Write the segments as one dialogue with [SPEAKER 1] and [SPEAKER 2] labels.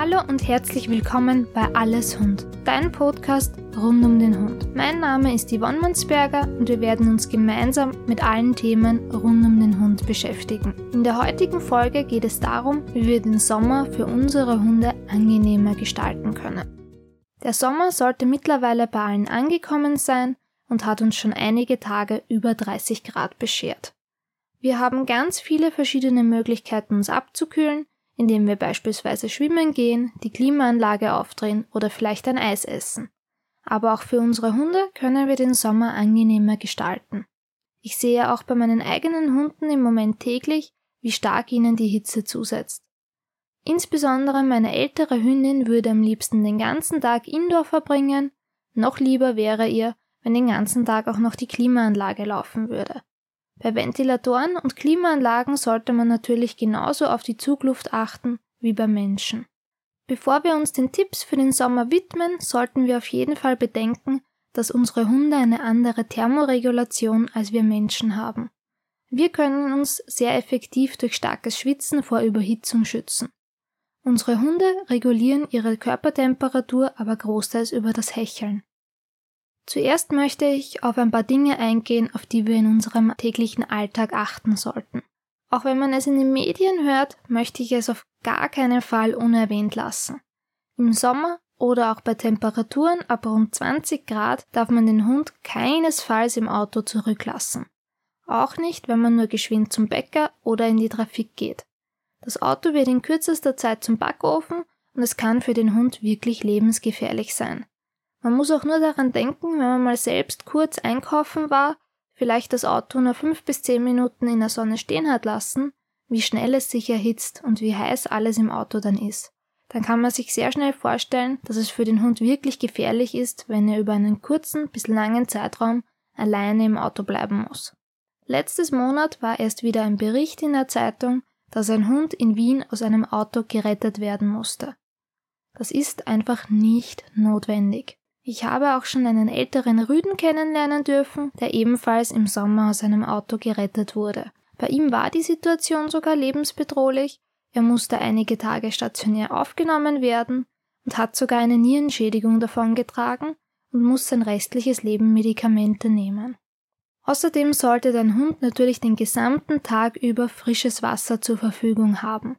[SPEAKER 1] Hallo und herzlich willkommen bei Alles Hund, dein Podcast rund um den Hund. Mein Name ist Yvonne Mansberger und wir werden uns gemeinsam mit allen Themen rund um den Hund beschäftigen. In der heutigen Folge geht es darum, wie wir den Sommer für unsere Hunde angenehmer gestalten können. Der Sommer sollte mittlerweile bei allen angekommen sein und hat uns schon einige Tage über 30 Grad beschert. Wir haben ganz viele verschiedene Möglichkeiten, uns abzukühlen, indem wir beispielsweise schwimmen gehen, die Klimaanlage aufdrehen oder vielleicht ein Eis essen. Aber auch für unsere Hunde können wir den Sommer angenehmer gestalten. Ich sehe auch bei meinen eigenen Hunden im Moment täglich, wie stark ihnen die Hitze zusetzt. Insbesondere meine ältere Hündin würde am liebsten den ganzen Tag indoor verbringen, noch lieber wäre ihr, wenn den ganzen Tag auch noch die Klimaanlage laufen würde. Bei Ventilatoren und Klimaanlagen sollte man natürlich genauso auf die Zugluft achten wie bei Menschen. Bevor wir uns den Tipps für den Sommer widmen, sollten wir auf jeden Fall bedenken, dass unsere Hunde eine andere Thermoregulation als wir Menschen haben. Wir können uns sehr effektiv durch starkes Schwitzen vor Überhitzung schützen. Unsere Hunde regulieren ihre Körpertemperatur aber großteils über das Hecheln. Zuerst möchte ich auf ein paar Dinge eingehen, auf die wir in unserem täglichen Alltag achten sollten. Auch wenn man es in den Medien hört, möchte ich es auf gar keinen Fall unerwähnt lassen. Im Sommer oder auch bei Temperaturen ab rund 20 Grad darf man den Hund keinesfalls im Auto zurücklassen. Auch nicht, wenn man nur geschwind zum Bäcker oder in die Trafik geht. Das Auto wird in kürzester Zeit zum Backofen und es kann für den Hund wirklich lebensgefährlich sein. Man muss auch nur daran denken, wenn man mal selbst kurz einkaufen war, vielleicht das Auto nur fünf bis zehn Minuten in der Sonne stehen hat lassen, wie schnell es sich erhitzt und wie heiß alles im Auto dann ist. Dann kann man sich sehr schnell vorstellen, dass es für den Hund wirklich gefährlich ist, wenn er über einen kurzen bis langen Zeitraum alleine im Auto bleiben muss. Letztes Monat war erst wieder ein Bericht in der Zeitung, dass ein Hund in Wien aus einem Auto gerettet werden musste. Das ist einfach nicht notwendig. Ich habe auch schon einen älteren Rüden kennenlernen dürfen, der ebenfalls im Sommer aus einem Auto gerettet wurde. Bei ihm war die Situation sogar lebensbedrohlich, er musste einige Tage stationär aufgenommen werden und hat sogar eine Nierenschädigung davongetragen und muss sein restliches Leben Medikamente nehmen. Außerdem sollte dein Hund natürlich den gesamten Tag über frisches Wasser zur Verfügung haben.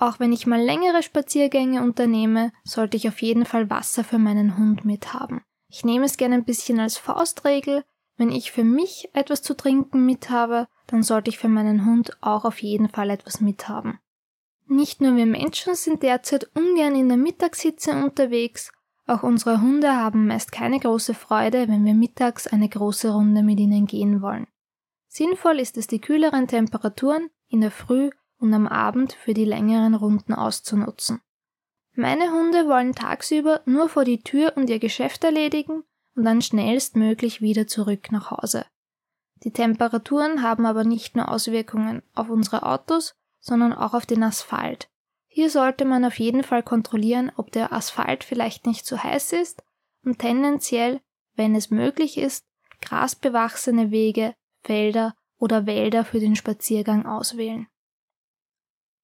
[SPEAKER 1] Auch wenn ich mal längere Spaziergänge unternehme, sollte ich auf jeden Fall Wasser für meinen Hund mithaben. Ich nehme es gerne ein bisschen als Faustregel. Wenn ich für mich etwas zu trinken mithabe, dann sollte ich für meinen Hund auch auf jeden Fall etwas mithaben. Nicht nur wir Menschen sind derzeit ungern in der Mittagshitze unterwegs, auch unsere Hunde haben meist keine große Freude, wenn wir mittags eine große Runde mit ihnen gehen wollen. Sinnvoll ist es, die kühleren Temperaturen in der Früh und am Abend für die längeren Runden auszunutzen. Meine Hunde wollen tagsüber nur vor die Tür und ihr Geschäft erledigen und dann schnellstmöglich wieder zurück nach Hause. Die Temperaturen haben aber nicht nur Auswirkungen auf unsere Autos, sondern auch auf den Asphalt. Hier sollte man auf jeden Fall kontrollieren, ob der Asphalt vielleicht nicht zu heiß ist und tendenziell, wenn es möglich ist, grasbewachsene Wege, Felder oder Wälder für den Spaziergang auswählen.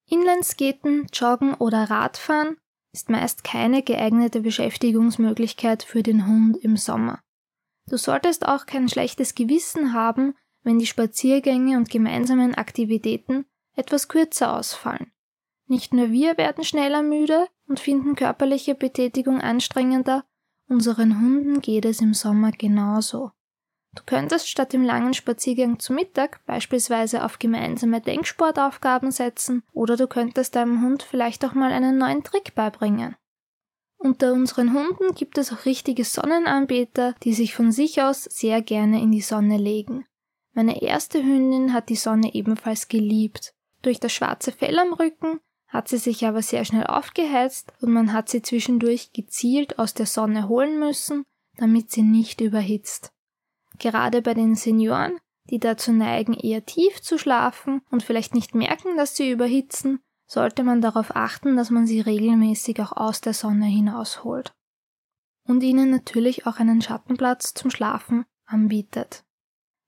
[SPEAKER 1] Inlineskaten, Joggen oder Radfahren ist meist keine geeignete Beschäftigungsmöglichkeit für den Hund im Sommer. Du solltest auch kein schlechtes Gewissen haben, wenn die Spaziergänge und gemeinsamen Aktivitäten etwas kürzer ausfallen. Nicht nur wir werden schneller müde und finden körperliche Betätigung anstrengender, unseren Hunden geht es im Sommer genauso. Du könntest statt dem langen Spaziergang zu Mittag beispielsweise auf gemeinsame Denksportaufgaben setzen oder du könntest deinem Hund vielleicht auch mal einen neuen Trick beibringen. Unter unseren Hunden gibt es auch richtige Sonnenanbeter, die sich von sich aus sehr gerne in die Sonne legen. Meine erste Hündin hat die Sonne ebenfalls geliebt. Durch das schwarze Fell am Rücken hat sie sich aber sehr schnell aufgeheizt und man hat sie zwischendurch gezielt aus der Sonne holen müssen, damit sie nicht überhitzt. Gerade bei den Senioren, die dazu neigen, eher tief zu schlafen und vielleicht nicht merken, dass sie überhitzen, sollte man darauf achten, dass man sie regelmäßig auch aus der Sonne hinausholt. Und ihnen natürlich auch einen Schattenplatz zum Schlafen anbietet.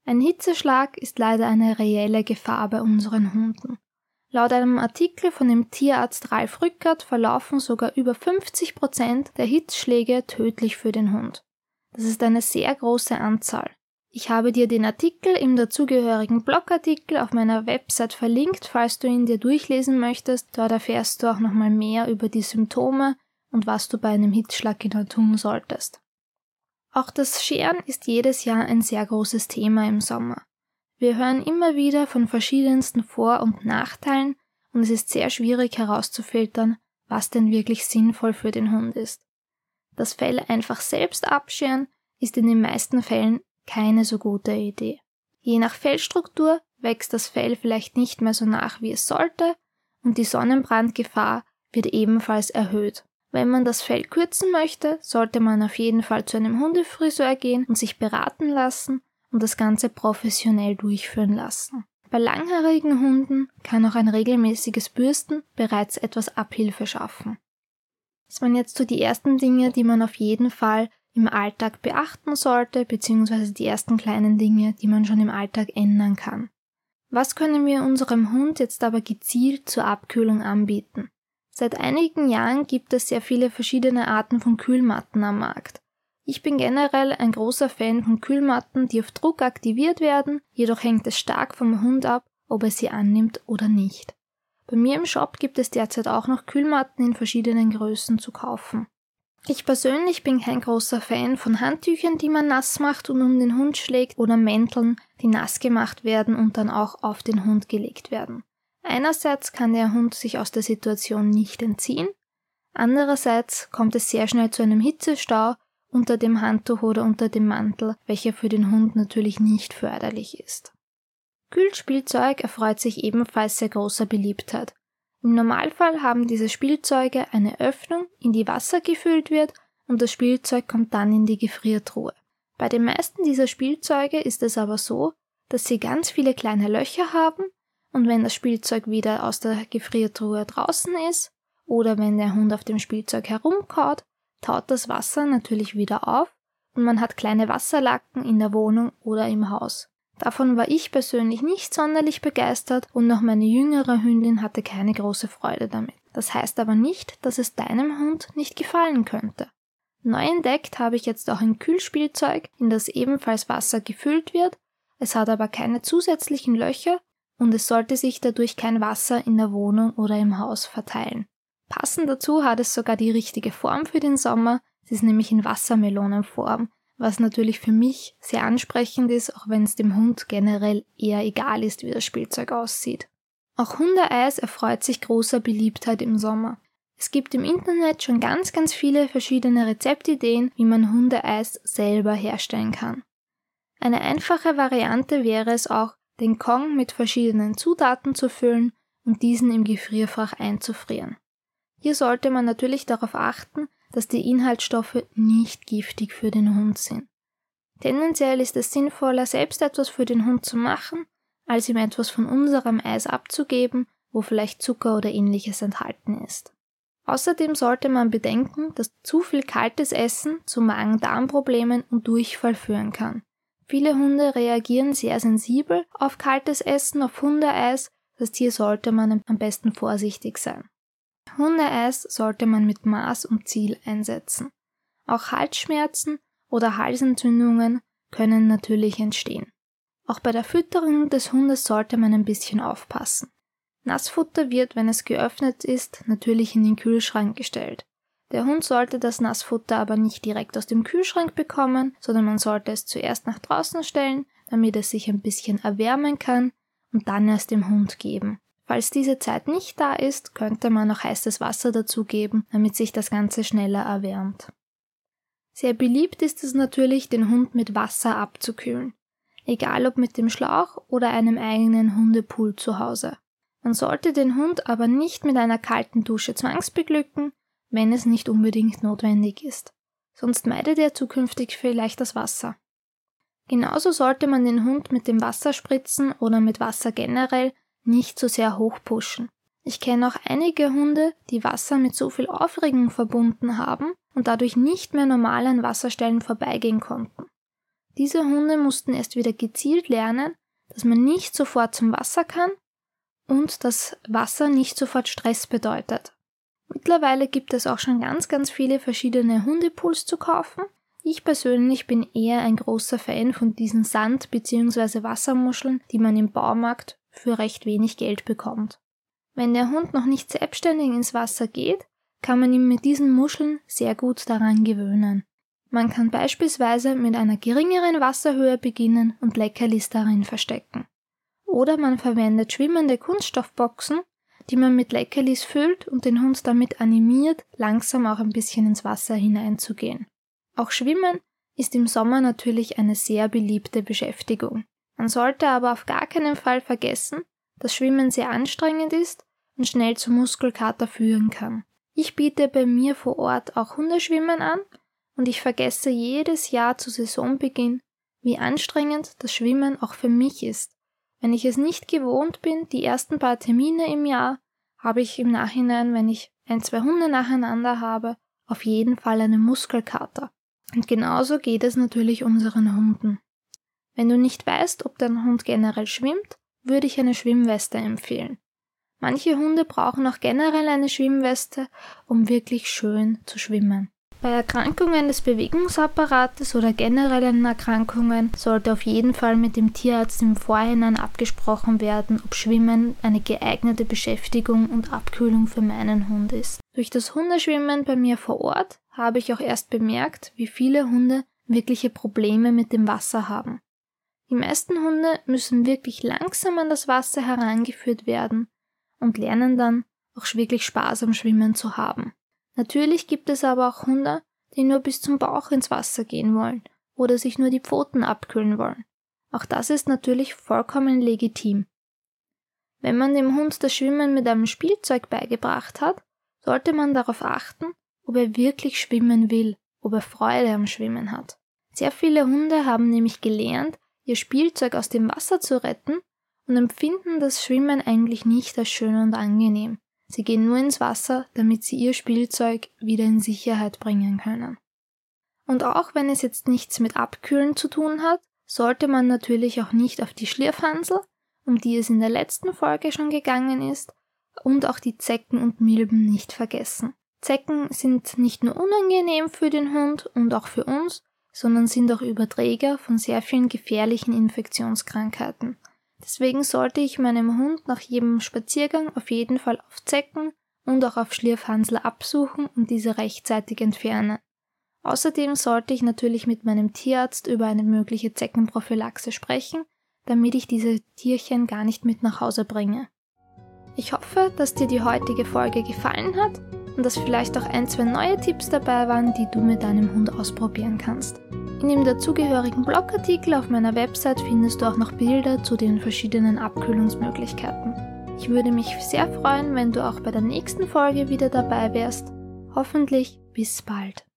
[SPEAKER 1] Ein Hitzeschlag ist leider eine reelle Gefahr bei unseren Hunden. Laut einem Artikel von dem Tierarzt Ralf Rückert verlaufen sogar über 50 Prozent der Hitzschläge tödlich für den Hund. Das ist eine sehr große Anzahl. Ich habe dir den Artikel im dazugehörigen Blogartikel auf meiner Website verlinkt, falls du ihn dir durchlesen möchtest. Dort erfährst du auch nochmal mehr über die Symptome und was du bei einem Hitzschlag genau tun solltest. Auch das Scheren ist jedes Jahr ein sehr großes Thema im Sommer. Wir hören immer wieder von verschiedensten Vor- und Nachteilen und es ist sehr schwierig herauszufiltern, was denn wirklich sinnvoll für den Hund ist. Das Fell einfach selbst abscheren ist in den meisten Fällen keine so gute Idee. Je nach Fellstruktur wächst das Fell vielleicht nicht mehr so nach, wie es sollte, und die Sonnenbrandgefahr wird ebenfalls erhöht. Wenn man das Fell kürzen möchte, sollte man auf jeden Fall zu einem Hundefriseur gehen und sich beraten lassen und das Ganze professionell durchführen lassen. Bei langhaarigen Hunden kann auch ein regelmäßiges Bürsten bereits etwas Abhilfe schaffen. Das waren jetzt so die ersten Dinge, die man auf jeden Fall im Alltag beachten sollte, beziehungsweise die ersten kleinen Dinge, die man schon im Alltag ändern kann. Was können wir unserem Hund jetzt aber gezielt zur Abkühlung anbieten? Seit einigen Jahren gibt es sehr viele verschiedene Arten von Kühlmatten am Markt. Ich bin generell ein großer Fan von Kühlmatten, die auf Druck aktiviert werden, jedoch hängt es stark vom Hund ab, ob er sie annimmt oder nicht. Bei mir im Shop gibt es derzeit auch noch Kühlmatten in verschiedenen Größen zu kaufen. Ich persönlich bin kein großer Fan von Handtüchern, die man nass macht und um den Hund schlägt, oder Mänteln, die nass gemacht werden und dann auch auf den Hund gelegt werden. Einerseits kann der Hund sich aus der Situation nicht entziehen, andererseits kommt es sehr schnell zu einem Hitzestau unter dem Handtuch oder unter dem Mantel, welcher für den Hund natürlich nicht förderlich ist. Kühlspielzeug erfreut sich ebenfalls sehr großer Beliebtheit. Im Normalfall haben diese Spielzeuge eine Öffnung, in die Wasser gefüllt wird und das Spielzeug kommt dann in die Gefriertruhe. Bei den meisten dieser Spielzeuge ist es aber so, dass sie ganz viele kleine Löcher haben und wenn das Spielzeug wieder aus der Gefriertruhe draußen ist oder wenn der Hund auf dem Spielzeug herumkaut, taut das Wasser natürlich wieder auf und man hat kleine Wasserlacken in der Wohnung oder im Haus. Davon war ich persönlich nicht sonderlich begeistert und auch meine jüngere Hündin hatte keine große Freude damit. Das heißt aber nicht, dass es deinem Hund nicht gefallen könnte. Neu entdeckt habe ich jetzt auch ein Kühlspielzeug, in das ebenfalls Wasser gefüllt wird, es hat aber keine zusätzlichen Löcher und es sollte sich dadurch kein Wasser in der Wohnung oder im Haus verteilen. Passend dazu hat es sogar die richtige Form für den Sommer. Sie ist nämlich in Wassermelonenform, was natürlich für mich sehr ansprechend ist, auch wenn es dem Hund generell eher egal ist, wie das Spielzeug aussieht. Auch Hundeeis erfreut sich großer Beliebtheit im Sommer. Es gibt im Internet schon ganz, ganz viele verschiedene Rezeptideen, wie man Hundeeis selber herstellen kann. Eine einfache Variante wäre es auch, den Kong mit verschiedenen Zutaten zu füllen und diesen im Gefrierfach einzufrieren. Hier sollte man natürlich darauf achten, dass die Inhaltsstoffe nicht giftig für den Hund sind. Tendenziell ist es sinnvoller, selbst etwas für den Hund zu machen, als ihm etwas von unserem Eis abzugeben, wo vielleicht Zucker oder ähnliches enthalten ist. Außerdem sollte man bedenken, dass zu viel kaltes Essen zu Magen-Darm-Problemen und Durchfall führen kann. Viele Hunde reagieren sehr sensibel auf kaltes Essen, auf Hundeeis, das hier sollte man am besten vorsichtig sein. Hundeeis sollte man mit Maß und Ziel einsetzen. Auch Halsschmerzen oder Halsentzündungen können natürlich entstehen. Auch bei der Fütterung des Hundes sollte man ein bisschen aufpassen. Nassfutter wird, wenn es geöffnet ist, natürlich in den Kühlschrank gestellt. Der Hund sollte das Nassfutter aber nicht direkt aus dem Kühlschrank bekommen, sondern man sollte es zuerst nach draußen stellen, damit es sich ein bisschen erwärmen kann und dann erst dem Hund geben. Falls diese Zeit nicht da ist, könnte man noch heißes Wasser dazugeben, damit sich das Ganze schneller erwärmt. Sehr beliebt ist es natürlich, den Hund mit Wasser abzukühlen. Egal ob mit dem Schlauch oder einem eigenen Hundepool zu Hause. Man sollte den Hund aber nicht mit einer kalten Dusche zwangsbeglücken, wenn es nicht unbedingt notwendig ist. Sonst meidet er zukünftig vielleicht das Wasser. Genauso sollte man den Hund mit dem Wasser spritzen oder mit Wasser generell nicht so sehr hochpushen. Ich kenne auch einige Hunde, die Wasser mit so viel Aufregung verbunden haben und dadurch nicht mehr normal an Wasserstellen vorbeigehen konnten. Diese Hunde mussten erst wieder gezielt lernen, dass man nicht sofort zum Wasser kann und dass Wasser nicht sofort Stress bedeutet. Mittlerweile gibt es auch schon ganz, ganz viele verschiedene Hundepools zu kaufen. Ich persönlich bin eher ein großer Fan von diesen Sand- bzw. Wassermuscheln, die man im Baumarkt für recht wenig Geld bekommt. Wenn der Hund noch nicht selbstständig ins Wasser geht, kann man ihn mit diesen Muscheln sehr gut daran gewöhnen. Man kann beispielsweise mit einer geringeren Wasserhöhe beginnen und Leckerlis darin verstecken. Oder man verwendet schwimmende Kunststoffboxen, die man mit Leckerlis füllt und den Hund damit animiert, langsam auch ein bisschen ins Wasser hineinzugehen. Auch Schwimmen ist im Sommer natürlich eine sehr beliebte Beschäftigung. Man sollte aber auf gar keinen Fall vergessen, dass Schwimmen sehr anstrengend ist und schnell zu Muskelkater führen kann. Ich biete bei mir vor Ort auch Hundeschwimmen an und ich vergesse jedes Jahr zu Saisonbeginn, wie anstrengend das Schwimmen auch für mich ist. Wenn ich es nicht gewohnt bin, die ersten paar Termine im Jahr, habe ich im Nachhinein, wenn ich ein, zwei Hunde nacheinander habe, auf jeden Fall eine Muskelkater. Und genauso geht es natürlich unseren Hunden. Wenn du nicht weißt, ob dein Hund generell schwimmt, würde ich eine Schwimmweste empfehlen. Manche Hunde brauchen auch generell eine Schwimmweste, um wirklich schön zu schwimmen. Bei Erkrankungen des Bewegungsapparates oder generellen Erkrankungen sollte auf jeden Fall mit dem Tierarzt im Vorhinein abgesprochen werden, ob Schwimmen eine geeignete Beschäftigung und Abkühlung für meinen Hund ist. Durch das Hundeschwimmen bei mir vor Ort habe ich auch erst bemerkt, wie viele Hunde wirkliche Probleme mit dem Wasser haben. Die meisten Hunde müssen wirklich langsam an das Wasser herangeführt werden und lernen dann auch wirklich Spaß am Schwimmen zu haben. Natürlich gibt es aber auch Hunde, die nur bis zum Bauch ins Wasser gehen wollen oder sich nur die Pfoten abkühlen wollen. Auch das ist natürlich vollkommen legitim. Wenn man dem Hund das Schwimmen mit einem Spielzeug beigebracht hat, sollte man darauf achten, ob er wirklich schwimmen will, ob er Freude am Schwimmen hat. Sehr viele Hunde haben nämlich gelernt, ihr Spielzeug aus dem Wasser zu retten und empfinden das Schwimmen eigentlich nicht als schön und angenehm. Sie gehen nur ins Wasser, damit sie ihr Spielzeug wieder in Sicherheit bringen können. Und auch wenn es jetzt nichts mit Abkühlen zu tun hat, sollte man natürlich auch nicht auf die Schlierfansel, um die es in der letzten Folge schon gegangen ist, und auch die Zecken und Milben nicht vergessen. Zecken sind nicht nur unangenehm für den Hund und auch für uns, sondern sind auch Überträger von sehr vielen gefährlichen Infektionskrankheiten. Deswegen sollte ich meinem Hund nach jedem Spaziergang auf jeden Fall auf Zecken und auch auf Schlierfansel absuchen und diese rechtzeitig entfernen. Außerdem sollte ich natürlich mit meinem Tierarzt über eine mögliche Zeckenprophylaxe sprechen, damit ich diese Tierchen gar nicht mit nach Hause bringe. Ich hoffe, dass dir die heutige Folge gefallen hat und dass vielleicht auch ein, zwei neue Tipps dabei waren, die du mit deinem Hund ausprobieren kannst. In dem dazugehörigen Blogartikel auf meiner Website findest du auch noch Bilder zu den verschiedenen Abkühlungsmöglichkeiten. Ich würde mich sehr freuen, wenn du auch bei der nächsten Folge wieder dabei wärst. Hoffentlich bis bald.